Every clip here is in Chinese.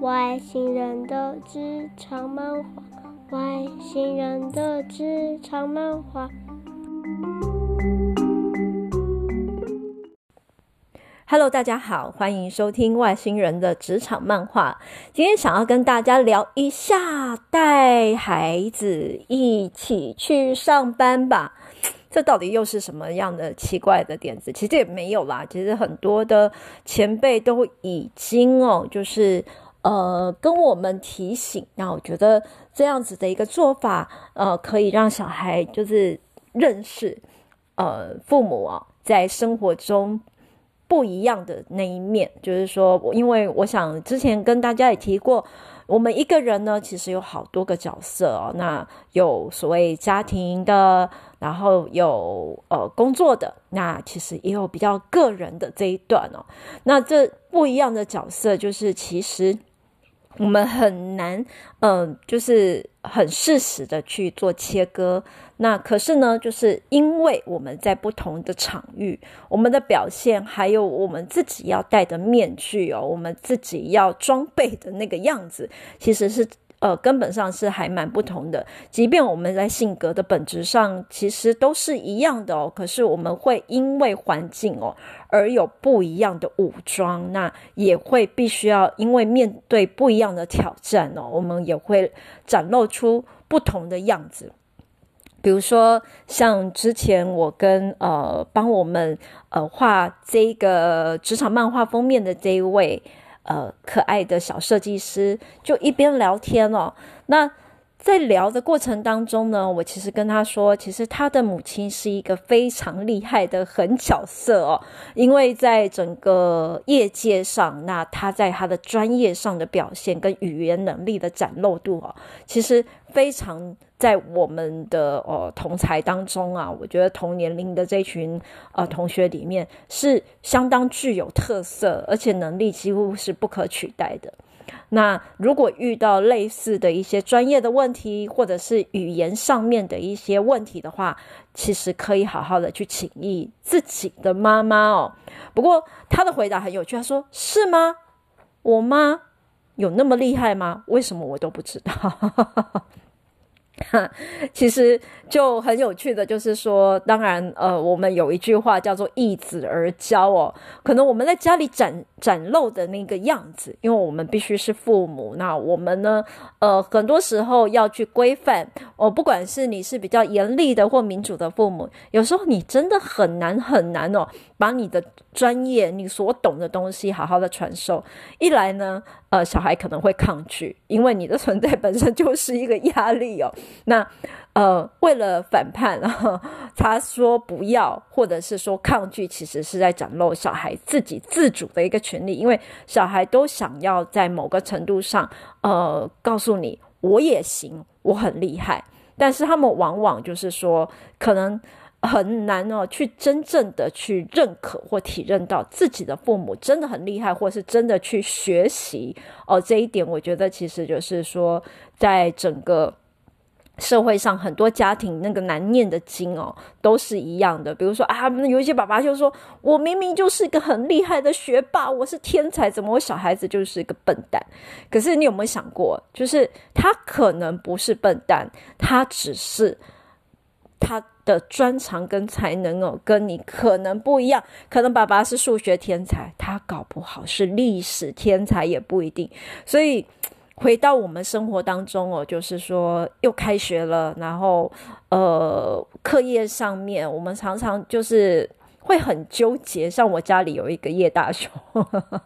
外星人的职场漫画，外星人的职场漫画。Hello，大家好，欢迎收听外星人的职场漫画。今天想要跟大家聊一下，带孩子一起去上班吧。这到底又是什么样的奇怪的点子？其实也没有啦，其实很多的前辈都已经哦，就是。呃，跟我们提醒，那我觉得这样子的一个做法，呃，可以让小孩就是认识，呃，父母啊，在生活中不一样的那一面。就是说，因为我想之前跟大家也提过，我们一个人呢，其实有好多个角色哦。那有所谓家庭的，然后有呃工作的，那其实也有比较个人的这一段哦。那这不一样的角色，就是其实。我们很难，嗯、就是很适时的去做切割。那可是呢，就是因为我们在不同的场域，我们的表现，还有我们自己要戴的面具哦，我们自己要装备的那个样子，其实是。呃，根本上是还蛮不同的。即便我们在性格的本质上其实都是一样的哦，可是我们会因为环境哦而有不一样的武装，那也会必须要因为面对不一样的挑战哦，我们也会展露出不同的样子。比如说，像之前我跟呃帮我们呃画这个职场漫画封面的这一位。呃，可爱的小设计师就一边聊天哦。那在聊的过程当中呢，我其实跟他说，其实他的母亲是一个非常厉害的狠角色哦。因为在整个业界上，那他在他的专业上的表现跟语言能力的展露度哦，其实非常。在我们的呃同才当中啊，我觉得同年龄的这群呃同学里面是相当具有特色，而且能力几乎是不可取代的。那如果遇到类似的一些专业的问题，或者是语言上面的一些问题的话，其实可以好好的去请益自己的妈妈哦。不过他的回答很有趣，他说：“是吗？我妈有那么厉害吗？为什么我都不知道？” 哈，其实就很有趣的，就是说，当然，呃，我们有一句话叫做“易子而教”哦，可能我们在家里展展露的那个样子，因为我们必须是父母，那我们呢，呃，很多时候要去规范哦，不管是你是比较严厉的或民主的父母，有时候你真的很难很难哦，把你的专业、你所懂的东西好好的传授。一来呢，呃，小孩可能会抗拒，因为你的存在本身就是一个压力哦。那呃，为了反叛，他说不要，或者是说抗拒，其实是在展露小孩自己自主的一个权利，因为小孩都想要在某个程度上，呃，告诉你我也行，我很厉害，但是他们往往就是说，可能很难哦，去真正的去认可或体认到自己的父母真的很厉害，或是真的去学习哦，这一点我觉得其实就是说，在整个。社会上很多家庭那个难念的经哦，都是一样的。比如说啊，有一些爸爸就说：“我明明就是一个很厉害的学霸，我是天才，怎么我小孩子就是一个笨蛋？”可是你有没有想过，就是他可能不是笨蛋，他只是他的专长跟才能哦，跟你可能不一样。可能爸爸是数学天才，他搞不好是历史天才也不一定。所以。回到我们生活当中哦，就是说又开学了，然后呃，课业上面我们常常就是会很纠结。像我家里有一个叶大雄，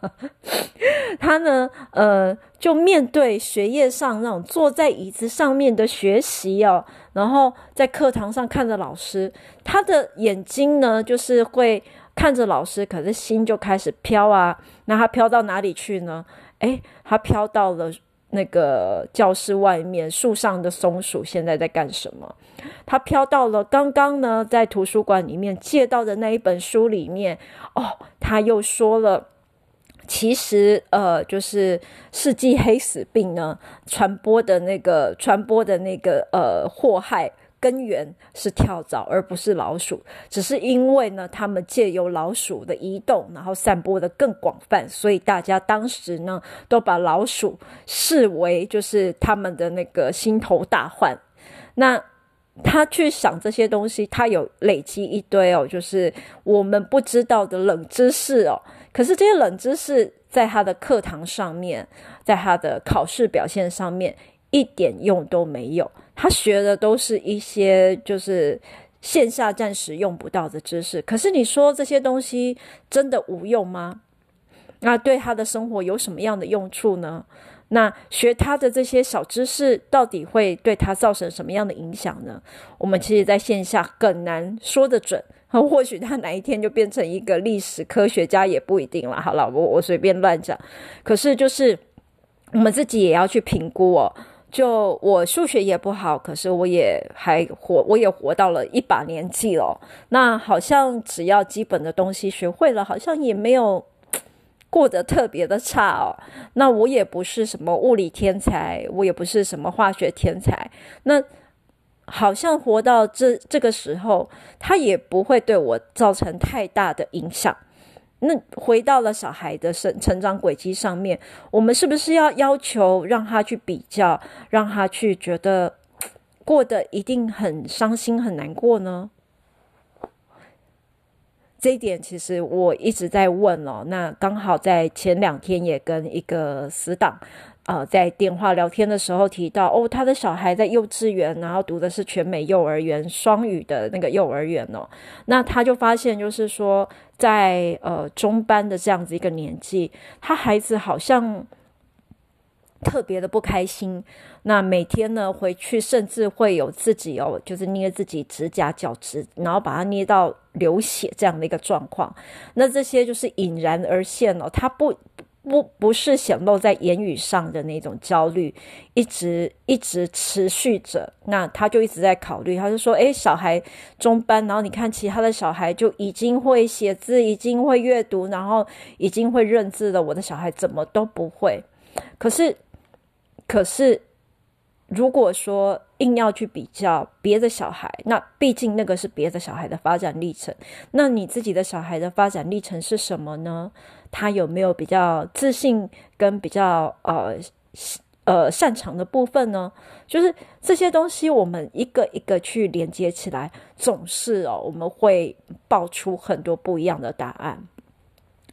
他呢，呃，就面对学业上那种坐在椅子上面的学习哦，然后在课堂上看着老师，他的眼睛呢，就是会看着老师，可是心就开始飘啊。那他飘到哪里去呢？诶，他飘到了。那个教室外面树上的松鼠现在在干什么？它飘到了刚刚呢，在图书馆里面借到的那一本书里面。哦，他又说了，其实呃，就是世纪黑死病呢，传播的那个传播的那个呃祸害。根源是跳蚤，而不是老鼠。只是因为呢，他们借由老鼠的移动，然后散播的更广泛，所以大家当时呢，都把老鼠视为就是他们的那个心头大患。那他去想这些东西，他有累积一堆哦，就是我们不知道的冷知识哦。可是这些冷知识，在他的课堂上面，在他的考试表现上面，一点用都没有。他学的都是一些就是线下暂时用不到的知识。可是你说这些东西真的无用吗？那对他的生活有什么样的用处呢？那学他的这些小知识，到底会对他造成什么样的影响呢？我们其实在线下更难说得准。或许他哪一天就变成一个历史科学家也不一定了。好了，我我随便乱讲。可是就是我们自己也要去评估哦。就我数学也不好，可是我也还活，我也活到了一把年纪了。那好像只要基本的东西学会了，好像也没有过得特别的差哦。那我也不是什么物理天才，我也不是什么化学天才。那好像活到这这个时候，他也不会对我造成太大的影响。那回到了小孩的生成长轨迹上面，我们是不是要要求让他去比较，让他去觉得 过得一定很伤心、很难过呢？这一点其实我一直在问哦。那刚好在前两天也跟一个死党。呃，在电话聊天的时候提到，哦，他的小孩在幼稚园，然后读的是全美幼儿园双语的那个幼儿园哦。那他就发现，就是说，在呃中班的这样子一个年纪，他孩子好像特别的不开心。那每天呢回去，甚至会有自己哦，就是捏自己指甲、脚趾，然后把它捏到流血这样的一个状况。那这些就是隐然而现哦，他不。不不是显露在言语上的那种焦虑，一直一直持续着。那他就一直在考虑，他就说：“诶，小孩中班，然后你看其他的小孩就已经会写字，已经会阅读，然后已经会认字了。我的小孩怎么都不会？可是，可是，如果说硬要去比较别的小孩，那毕竟那个是别的小孩的发展历程。那你自己的小孩的发展历程是什么呢？”他有没有比较自信跟比较呃呃擅长的部分呢？就是这些东西，我们一个一个去连接起来，总是哦，我们会爆出很多不一样的答案。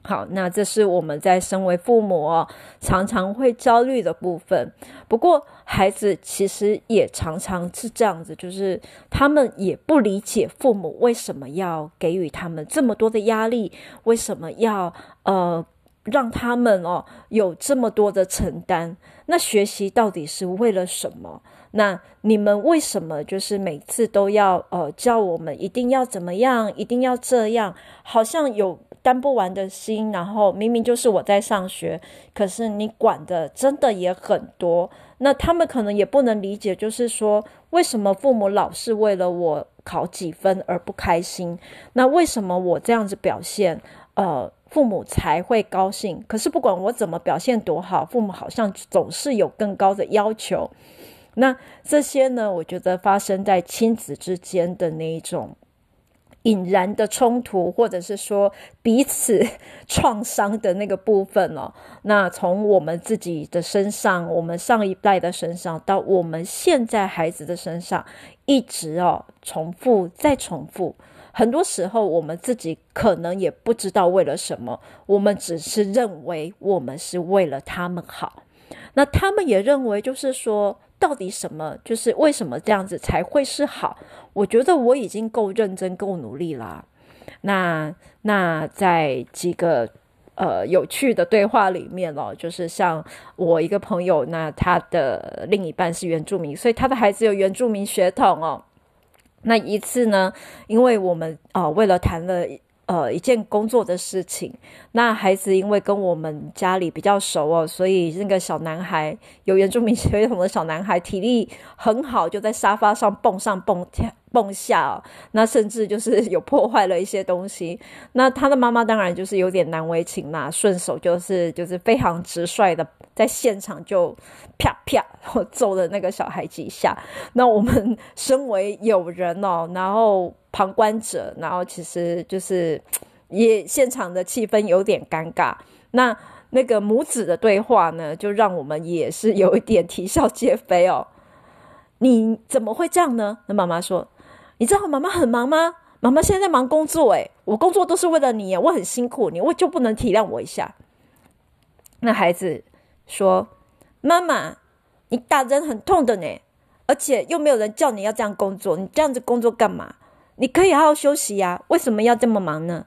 好，那这是我们在身为父母哦，常常会焦虑的部分。不过，孩子其实也常常是这样子，就是他们也不理解父母为什么要给予他们这么多的压力，为什么要呃让他们哦有这么多的承担。那学习到底是为了什么？那你们为什么就是每次都要呃叫我们一定要怎么样，一定要这样，好像有。担不完的心，然后明明就是我在上学，可是你管的真的也很多。那他们可能也不能理解，就是说为什么父母老是为了我考几分而不开心？那为什么我这样子表现，呃，父母才会高兴？可是不管我怎么表现多好，父母好像总是有更高的要求。那这些呢，我觉得发生在亲子之间的那一种。引然的冲突，或者是说彼此创伤的那个部分哦，那从我们自己的身上，我们上一代的身上，到我们现在孩子的身上，一直哦重复再重复。很多时候，我们自己可能也不知道为了什么，我们只是认为我们是为了他们好，那他们也认为就是说。到底什么？就是为什么这样子才会是好？我觉得我已经够认真、够努力啦。那那在几个呃有趣的对话里面哦，就是像我一个朋友，那他的另一半是原住民，所以他的孩子有原住民血统哦。那一次呢，因为我们啊、为了谈了。呃，一件工作的事情。那孩子因为跟我们家里比较熟哦，所以那个小男孩有原住民 血统的小男孩体力很好，就在沙发上蹦上蹦跳蹦下哦，那甚至就是有破坏了一些东西。那他的妈妈当然就是有点难为情啦，顺手就是就是非常直率的在现场就啪啪然后揍了那个小孩几下。那我们身为友人哦，然后旁观者，然后其实就是也现场的气氛有点尴尬。那那个母子的对话呢，就让我们也是有一点啼笑皆非哦。你怎么会这样呢？那妈妈说。你知道妈妈很忙吗？妈妈现在在忙工作，诶，我工作都是为了你，我很辛苦，你我就不能体谅我一下？那孩子说：“妈妈，你打人很痛的呢，而且又没有人叫你要这样工作，你这样子工作干嘛？你可以好好休息呀，为什么要这么忙呢？”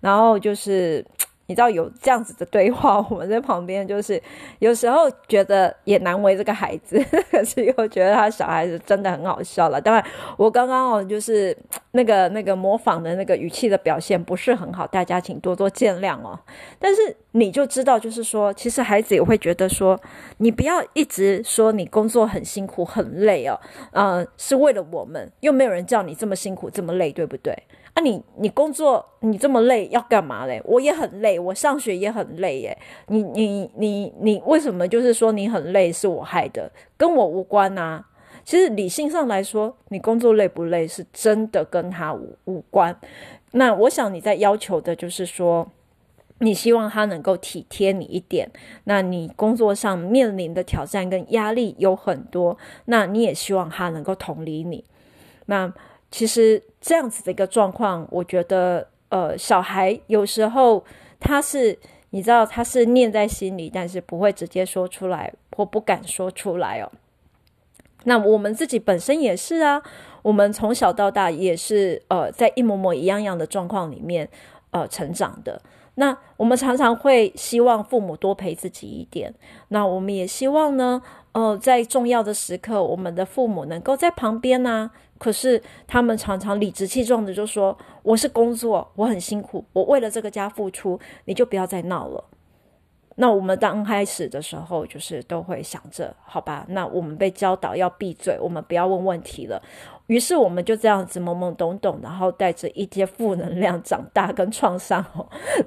然后就是。你知道有这样子的对话，我们在旁边就是有时候觉得也难为这个孩子，可是又觉得他小孩子真的很好笑了。当然，我刚刚哦就是那个那个模仿的那个语气的表现不是很好，大家请多多见谅哦。但是你就知道，就是说，其实孩子也会觉得说，你不要一直说你工作很辛苦很累哦，呃，是为了我们，又没有人叫你这么辛苦这么累，对不对？啊你，你你工作你这么累要干嘛嘞？我也很累，我上学也很累耶。你你你你为什么就是说你很累是我害的，跟我无关啊？其实理性上来说，你工作累不累是真的跟他无无关。那我想你在要求的就是说，你希望他能够体贴你一点。那你工作上面临的挑战跟压力有很多，那你也希望他能够同理你。那。其实这样子的一个状况，我觉得，呃，小孩有时候他是，你知道，他是念在心里，但是不会直接说出来，或不敢说出来哦。那我们自己本身也是啊，我们从小到大也是，呃，在一模模一样样的状况里面，呃，成长的。那我们常常会希望父母多陪自己一点，那我们也希望呢，呃，在重要的时刻，我们的父母能够在旁边啊。可是他们常常理直气壮的就说：“我是工作，我很辛苦，我为了这个家付出，你就不要再闹了。”那我们刚开始的时候，就是都会想着，好吧，那我们被教导要闭嘴，我们不要问问题了。于是我们就这样子懵懵懂懂，然后带着一些负能量长大跟创伤，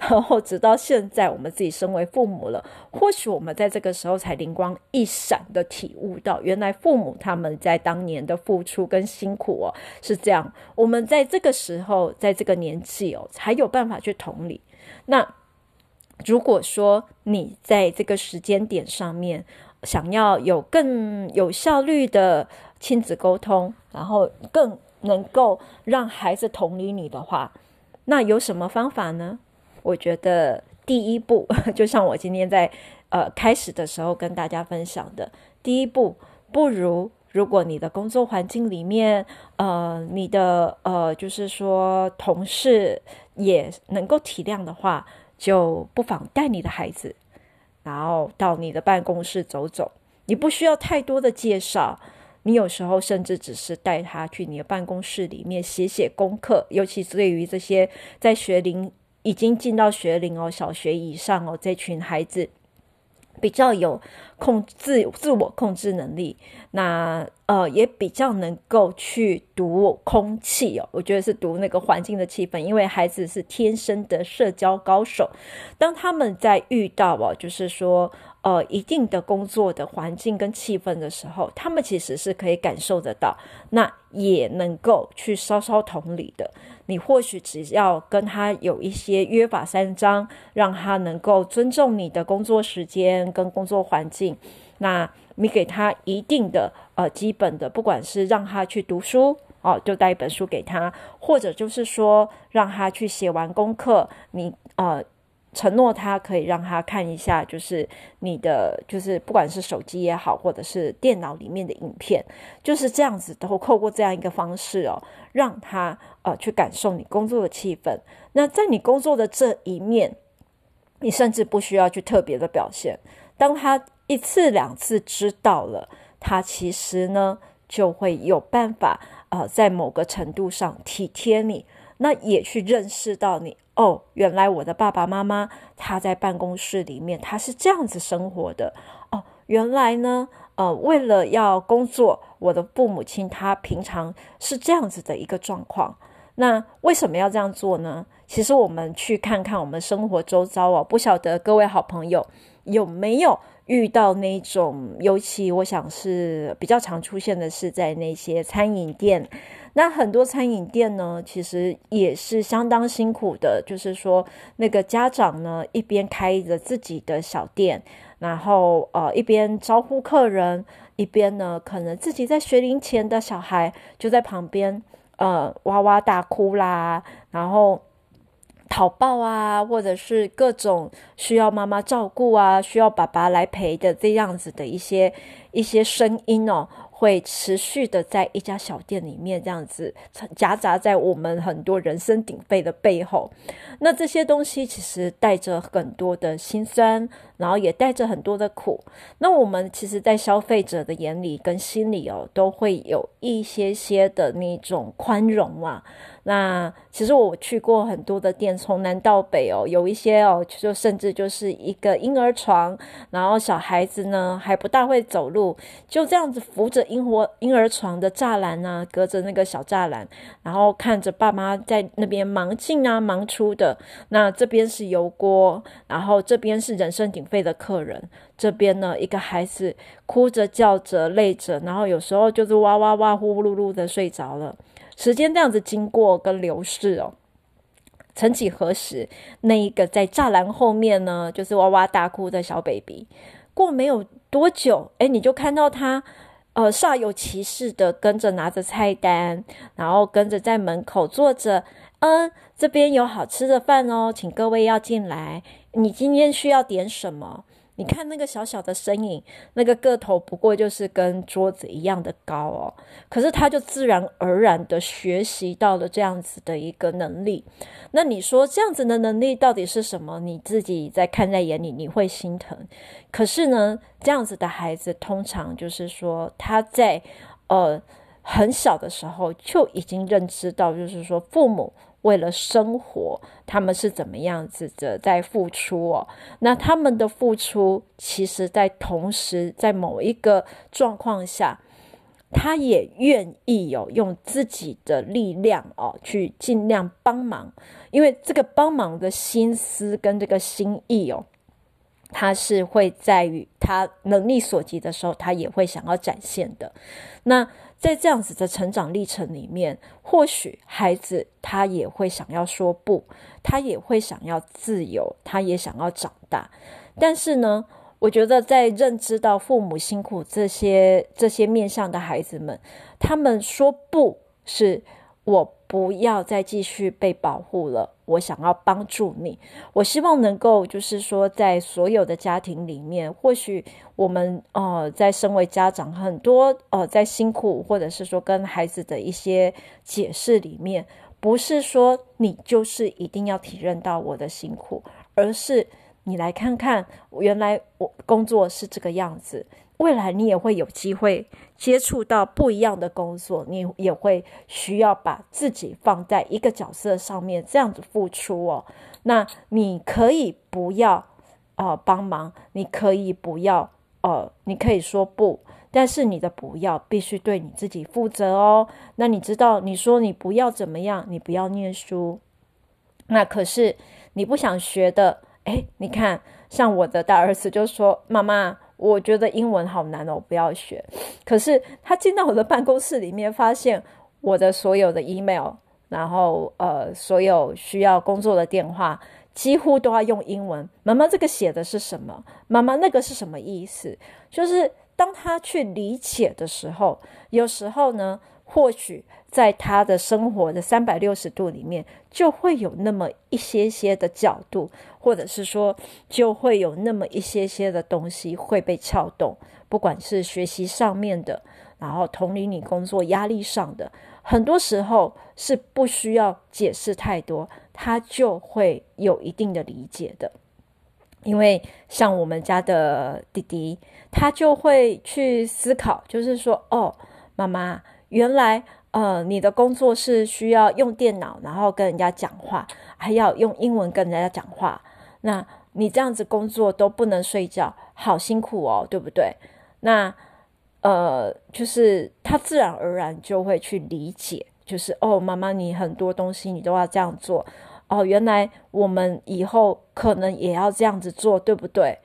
然后直到现在，我们自己身为父母了，或许我们在这个时候才灵光一闪的体悟到，原来父母他们在当年的付出跟辛苦哦是这样，我们在这个时候，在这个年纪哦，才有办法去同理。那如果说你在这个时间点上面想要有更有效率的亲子沟通，然后更能够让孩子同理你的话，那有什么方法呢？我觉得第一步，就像我今天在呃开始的时候跟大家分享的，第一步，不如如果你的工作环境里面，呃，你的呃，就是说同事也能够体谅的话，就不妨带你的孩子，然后到你的办公室走走，你不需要太多的介绍。你有时候甚至只是带他去你的办公室里面写写功课，尤其是对于这些在学龄已经进到学龄哦，小学以上哦，这群孩子比较有控制自我控制能力，那呃也比较能够去读空气哦，我觉得是读那个环境的气氛，因为孩子是天生的社交高手，当他们在遇到哦，就是说。呃，一定的工作的环境跟气氛的时候，他们其实是可以感受得到，那也能够去稍稍同理的。你或许只要跟他有一些约法三章，让他能够尊重你的工作时间跟工作环境，那你给他一定的呃基本的，不管是让他去读书哦，就带一本书给他，或者就是说让他去写完功课，你呃。承诺他可以让他看一下，就是你的，就是不管是手机也好，或者是电脑里面的影片，就是这样子，都透过这样一个方式哦，让他呃去感受你工作的气氛。那在你工作的这一面，你甚至不需要去特别的表现。当他一次两次知道了，他其实呢就会有办法呃在某个程度上体贴你，那也去认识到你。哦，原来我的爸爸妈妈他在办公室里面他是这样子生活的。哦，原来呢，呃，为了要工作，我的父母亲他平常是这样子的一个状况。那为什么要这样做呢？其实我们去看看我们生活周遭哦，不晓得各位好朋友有没有遇到那种，尤其我想是比较常出现的是在那些餐饮店。那很多餐饮店呢，其实也是相当辛苦的。就是说，那个家长呢，一边开着自己的小店，然后呃，一边招呼客人，一边呢，可能自己在学龄前的小孩就在旁边呃哇哇大哭啦，然后讨抱啊，或者是各种需要妈妈照顾啊，需要爸爸来陪的这样子的一些一些声音哦。会持续的在一家小店里面这样子夹杂在我们很多人声鼎沸的背后，那这些东西其实带着很多的心酸，然后也带着很多的苦。那我们其实，在消费者的眼里跟心里哦，都会有一些些的那种宽容啊。那其实我去过很多的店，从南到北哦，有一些哦，就甚至就是一个婴儿床，然后小孩子呢还不大会走路，就这样子扶着婴儿婴儿床的栅栏啊，隔着那个小栅栏，然后看着爸妈在那边忙进啊忙出的。那这边是油锅，然后这边是人声免费的客人，这边呢一个孩子哭着叫着累着，然后有时候就是哇哇哇呼呼噜噜的睡着了。时间这样子经过跟流逝哦，曾几何时，那一个在栅栏后面呢，就是哇哇大哭的小 baby，过没有多久，诶，你就看到他，呃，煞有其事的跟着拿着菜单，然后跟着在门口坐着，嗯，这边有好吃的饭哦，请各位要进来，你今天需要点什么？你看那个小小的身影，那个个头不过就是跟桌子一样的高哦，可是他就自然而然的学习到了这样子的一个能力。那你说这样子的能力到底是什么？你自己在看在眼里，你会心疼。可是呢，这样子的孩子通常就是说他在呃很小的时候就已经认知到，就是说父母。为了生活，他们是怎么样子的在付出哦？那他们的付出，其实在同时，在某一个状况下，他也愿意哦，用自己的力量哦，去尽量帮忙。因为这个帮忙的心思跟这个心意哦，他是会在于他能力所及的时候，他也会想要展现的。那。在这样子的成长历程里面，或许孩子他也会想要说不，他也会想要自由，他也想要长大。但是呢，我觉得在认知到父母辛苦这些这些面向的孩子们，他们说不是我。不要再继续被保护了。我想要帮助你，我希望能够，就是说，在所有的家庭里面，或许我们呃，在身为家长，很多呃，在辛苦或者是说跟孩子的一些解释里面，不是说你就是一定要体认到我的辛苦，而是你来看看，原来我工作是这个样子。未来你也会有机会接触到不一样的工作，你也会需要把自己放在一个角色上面，这样子付出哦。那你可以不要呃帮忙，你可以不要呃，你可以说不，但是你的不要必须对你自己负责哦。那你知道，你说你不要怎么样，你不要念书，那可是你不想学的，诶，你看，像我的大儿子就说：“妈妈。”我觉得英文好难哦，我不要学。可是他进到我的办公室里面，发现我的所有的 email，然后呃，所有需要工作的电话，几乎都要用英文。妈妈，这个写的是什么？妈妈，那个是什么意思？就是当他去理解的时候，有时候呢，或许在他的生活的三百六十度里面，就会有那么一些些的角度。或者是说，就会有那么一些些的东西会被撬动，不管是学习上面的，然后同理你工作压力上的，很多时候是不需要解释太多，他就会有一定的理解的。因为像我们家的弟弟，他就会去思考，就是说，哦，妈妈，原来。呃，你的工作是需要用电脑，然后跟人家讲话，还要用英文跟人家讲话。那你这样子工作都不能睡觉，好辛苦哦，对不对？那呃，就是他自然而然就会去理解，就是哦，妈妈，你很多东西你都要这样做。哦，原来我们以后可能也要这样子做，对不对？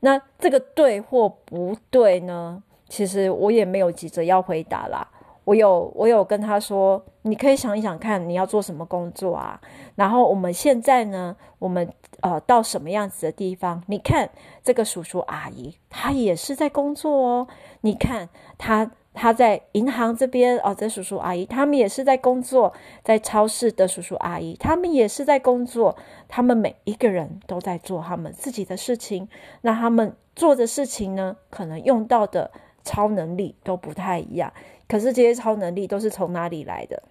那这个对或不对呢？其实我也没有急着要回答啦。我有，我有跟他说，你可以想一想看，你要做什么工作啊？然后我们现在呢，我们呃到什么样子的地方？你看这个叔叔阿姨，他也是在工作哦。你看他。他在银行这边哦，这叔叔阿姨他们也是在工作，在超市的叔叔阿姨他们也是在工作，他们每一个人都在做他们自己的事情。那他们做的事情呢，可能用到的超能力都不太一样。可是这些超能力都是从哪里来的？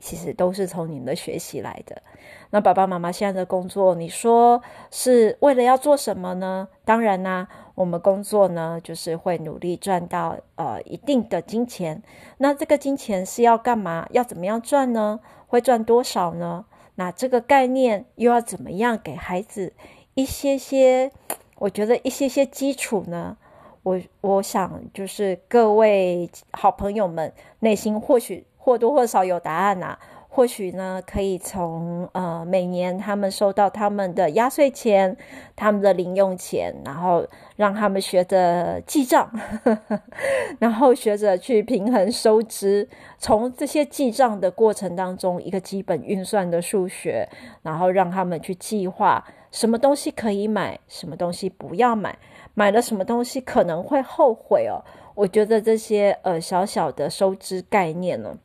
其实都是从你们的学习来的。那爸爸妈妈现在的工作，你说是为了要做什么呢？当然啦。我们工作呢，就是会努力赚到呃一定的金钱。那这个金钱是要干嘛？要怎么样赚呢？会赚多少呢？那这个概念又要怎么样给孩子一些些？我觉得一些些基础呢。我我想就是各位好朋友们内心或许或多或少有答案呐、或许呢，可以从呃每年他们收到他们的压岁钱、他们的零用钱，然后让他们学着记账，呵呵，然后学着去平衡收支。从这些记账的过程当中，一个基本运算的数学，然后让他们去计划什么东西可以买，什么东西不要买，买了什么东西可能会后悔哦。我觉得这些呃小小的收支概念呢，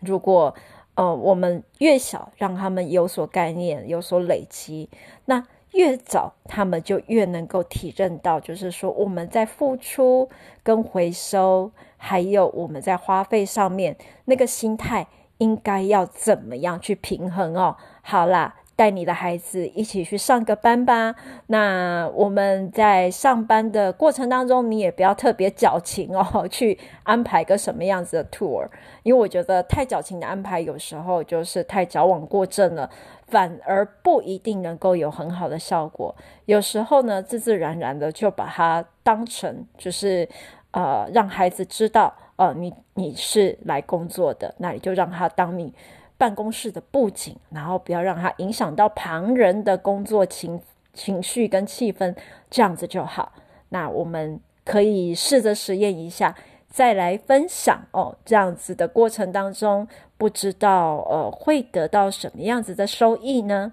如果呃，我们越小让他们有所概念、有所累积，那越早他们就越能够体认到，就是说我们在付出跟回收，还有我们在花费上面那个心态应该要怎么样去平衡哦。好啦。带你的孩子一起去上个班吧。那我们在上班的过程当中，你也不要特别矫情哦，去安排个什么样子的 tour，因为我觉得太矫情的安排，有时候就是太矫枉过正了，反而不一定能够有很好的效果。有时候呢，自自然然的就把它当成就是呃，让孩子知道，呃，你你是来工作的，那你就让他当你。办公室的布景，然后不要让它影响到旁人的工作情情绪跟气氛，这样子就好。那我们可以试着实验一下，再来分享哦。这样子的过程当中，不知道呃会得到什么样子的收益呢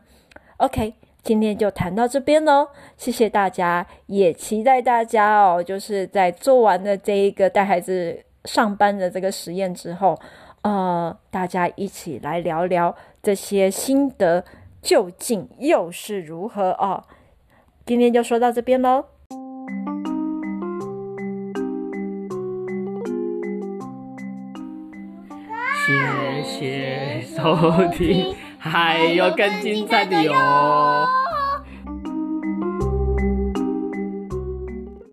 ？OK，今天就谈到这边喽，谢谢大家，也期待大家哦，就是在做完了这一个带孩子上班的这个实验之后。呃，大家一起来聊聊这些心得究竟又是如何哦。今天就说到这边喽，谢谢收听，还有更精彩的哟。